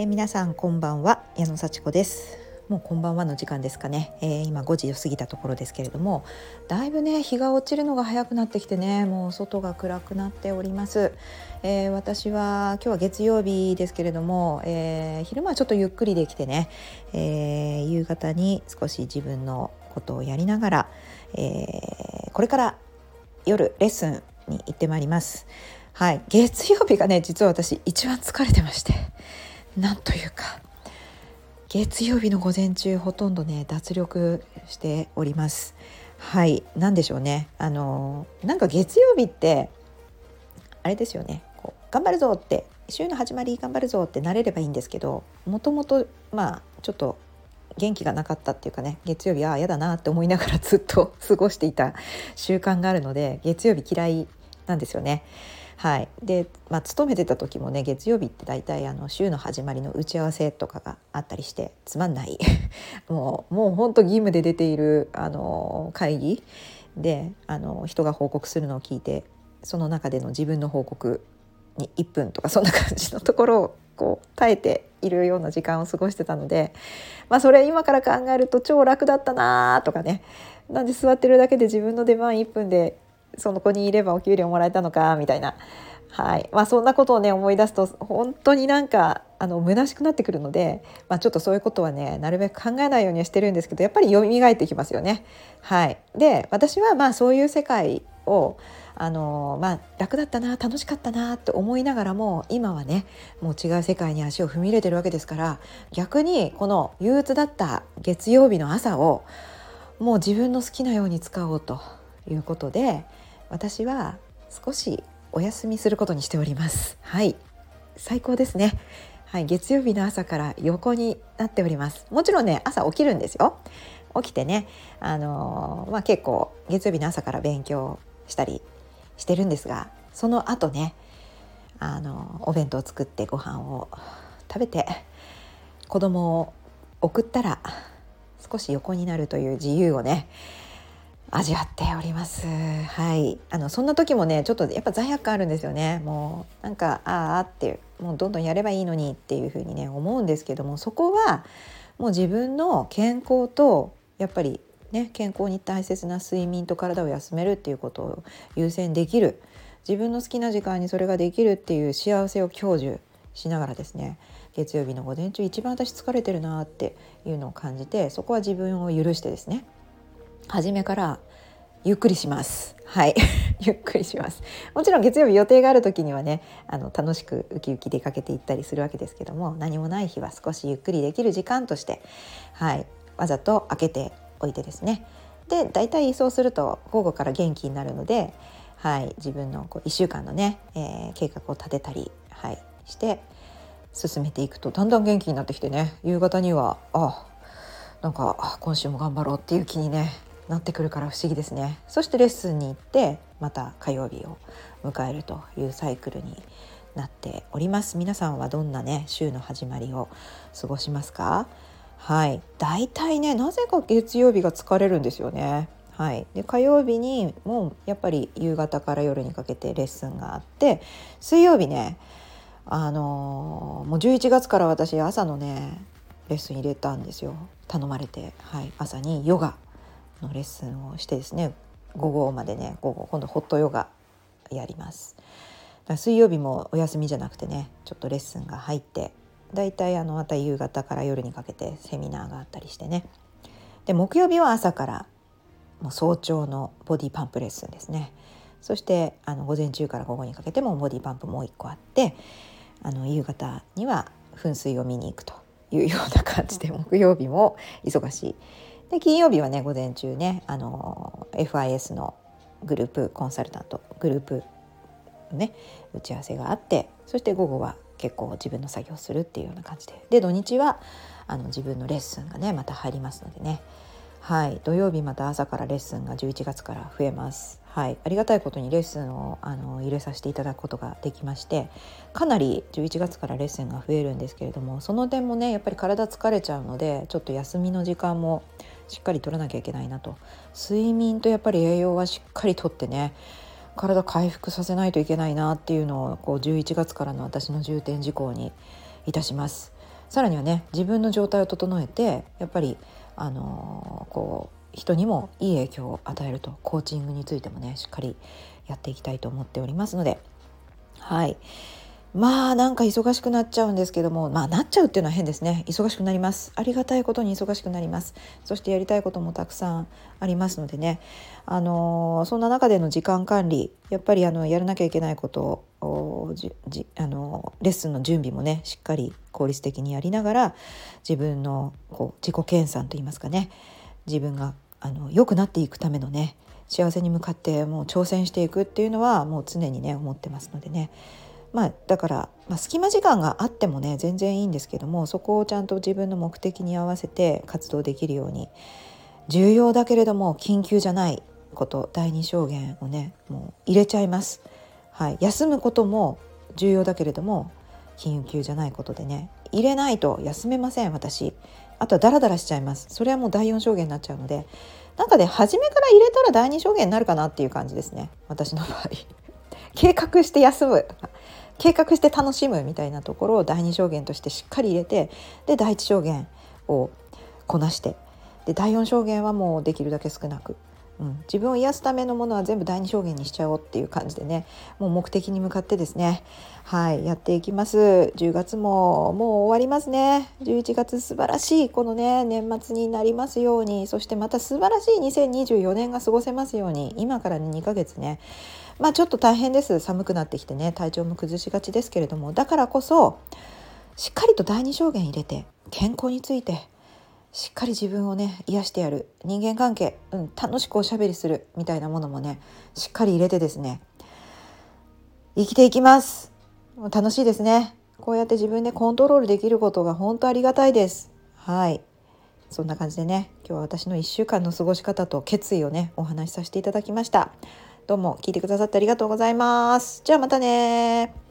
えー、皆さんこんばんは矢野幸子です。もうこんばんはの時間ですかね、えー、今5時を過ぎたところですけれどもだいぶね日が落ちるのが早くなってきてねもう外が暗くなっております、えー、私は今日は月曜日ですけれども、え昼間はちょっとゆっくりできてね、え夕方に少し自分のことをやりながら、えこれから夜レッスンに行ってまいります。はい月曜日がね実は私一番疲れてまして。なんというか月曜日の午前中ほとんどね脱力しております。はい何でしょうね。あのなんか月曜日ってあれですよね。こう頑張るぞって週の始まり頑張るぞってなれればいいんですけどもともとまあちょっと元気がなかったっていうかね月曜日は嫌だなって思いながらずっと過ごしていた習慣があるので月曜日嫌いなんですよね。はい、で、まあ、勤めてた時もね月曜日って大体あの週の始まりの打ち合わせとかがあったりしてつまんない。もうもうほんと義務で出ているあの会議であの人が報告するのを聞いてその中での自分の報告に1分とかそんな感じのところをこう耐えているような時間を過ごしてたので、まあ、それ今から考えると超楽だったなとかね。なんで座ってるだけで自分の出番1分でその子にいればお給料もらえたのかみたいな、はい。まあ、そんなことをね思い出すと本当になんかあの虚しくなってくるので、まあ、ちょっとそういうことはねなるべく考えないようにはしてるんですけどやっぱり蘇ってきますよね。はい、で私はまあそういう世界をあのまあ、楽だったな楽しかったなって思いながらも今はねもう違う世界に足を踏み入れてるわけですから逆にこの憂鬱だった月曜日の朝をもう自分の好きなように使おうということで私は少しお休みすることにしております。はい。最高ですね。はい。月曜日の朝から横になっております。もちろんね朝起きるんですよ。起きてねあのー、まあ結構月曜日の朝から勉強したりしてるんですがその後ねあのお弁当を作ってご飯を食べて子供を送ったら少し横になるという自由をね味わっております。はい、あのそんな時もねちょっとやっぱ罪悪感あるんですよね。もうなんかああっていうもうどんどんやればいいのにっていうふうにね思うんですけどもそこはもう自分の健康とやっぱりね健康に大切な睡眠と体を休めるっていうことを優先できる自分の好きな時間にそれができるっていう幸せを享受しながらですね月曜日の午前中一番私疲れてるなっていうのを感じてそこは自分を許してですね初めからゆっくりします。はい。ゆっくりします。もちろん月曜日予定がある時にはねあの楽しくウキウキ出かけていったりするわけですけども何もない日は少しゆっくりできる時間としてはい。わざと開けておいてですね。で大体そうすると午後から元気になるので、はい、自分のこう1週間のね、えー、計画を立てたり、はい、して進めていくとだんだん元気になってきてね。夕方にはあなんか今週も頑張ろうっていう気にねなってくるから不思議ですね。そしてレッスンに行ってまた火曜日を迎えるというサイクルになっております。皆さんはどんなね週の始まりを過ごしますか？はい。大体ねなぜか月曜日が疲れるんですよね。はい、で火曜日にもうやっぱり夕方から夜にかけてレッスンがあって水曜日ねあのー、もう11月から私朝のねレッスン入れたんですよ。頼まれて、はい、朝にヨガのレッスンをしてですね午後までね午後今度ホットヨガやります水曜日もお休みじゃなくてねちょっとレッスンが入ってだいたいあのまた夕方から夜にかけてセミナーがあったりしてねで木曜日は朝からもう早朝のボディパンプレッスンですねそしてあの午前中から午後にかけてもボディパンプもう一個あってあの夕方には噴水を見に行くというような感じで木曜日も忙しい。で金曜日はね午前中ねあの FIS のグループコンサルタントグループのね打ち合わせがあってそして午後は結構自分の作業するっていうような感じで。で土日はあの自分のレッスンがねまた入りますのでね。はい。土曜日また朝からレッスンが11月から増えます。はい。ありがたいことにレッスンをあの入れさせていただくことができましてかなり11月からレッスンが増えるんですけれどもその点もねやっぱり体疲れちゃうのでちょっと休みの時間もしっかりとらなきゃいけないなと。睡眠とやっぱり栄養はしっかりとってね体回復させないといけないなっていうのをこう11月からの私の重点事項にいたします。さらにはね自分の状態を整えてやっぱりあのー、こう人にもいい影響を与えるとコーチングについてもねしっかりやっていきたいと思っておりますのではい。まあなんか忙しくなっちゃうんですけどもまあなっちゃうっていうのは変ですね。忙しくなります。ありがたいことに忙しくなります。そしてやりたいこともたくさんありますのでね。あのー、そんな中での時間管理やっぱりあのやらなきゃいけないことをじじあのレッスンの準備もねしっかり効率的にやりながら自分のこう自己研鑽といいますかね。自分があの良くなっていくためのね幸せに向かってもう挑戦していくっていうのはもう常にね思ってますのでね。まあ、だから、まあ、隙間時間があってもね全然いいんですけどもそこをちゃんと自分の目的に合わせて活動できるように重要だけれども緊急じゃないこと第二証言をねもう入れちゃいます。はい、休むことも重要だけれども緊急じゃないことでね入れないと休めません私。あとはダラダラしちゃいます。それはもう第4証言になっちゃうのでなんかね初めから入れたら第2証言になるかなっていう感じですね。私の場合。計画して休む。計画して楽しむみたいなところを第2証言としてしっかり入れてで第1証言をこなして。で第4証言はもうできるだけ少なく、うん、自分を癒すためのものは全部第2証言にしちゃおうっていう感じでね。もう目的に向かってですね。はい。やっていきます。10月ももう終わりますね。11月素晴らしいこのね年末になりますように。そしてまた素晴らしい2024年が過ごせますように。今から2ヶ月ね。まあちょっと大変です。寒くなってきてね。体調も崩しがちですけれども。だからこそしっかりと第二証言入れて健康についてしっかり自分をね癒してやる。人間関係、うん、楽しくおしゃべりする。みたいなものもねしっかり入れてですね生きていきます。楽しいですね。こうやって自分でコントロールできることが本当ありがたいです。はい。そんな感じでね今日は私の1週間の過ごし方と決意をねお話しさせていただきました。どうも聞いてくださってありがとうございます。じゃあまたね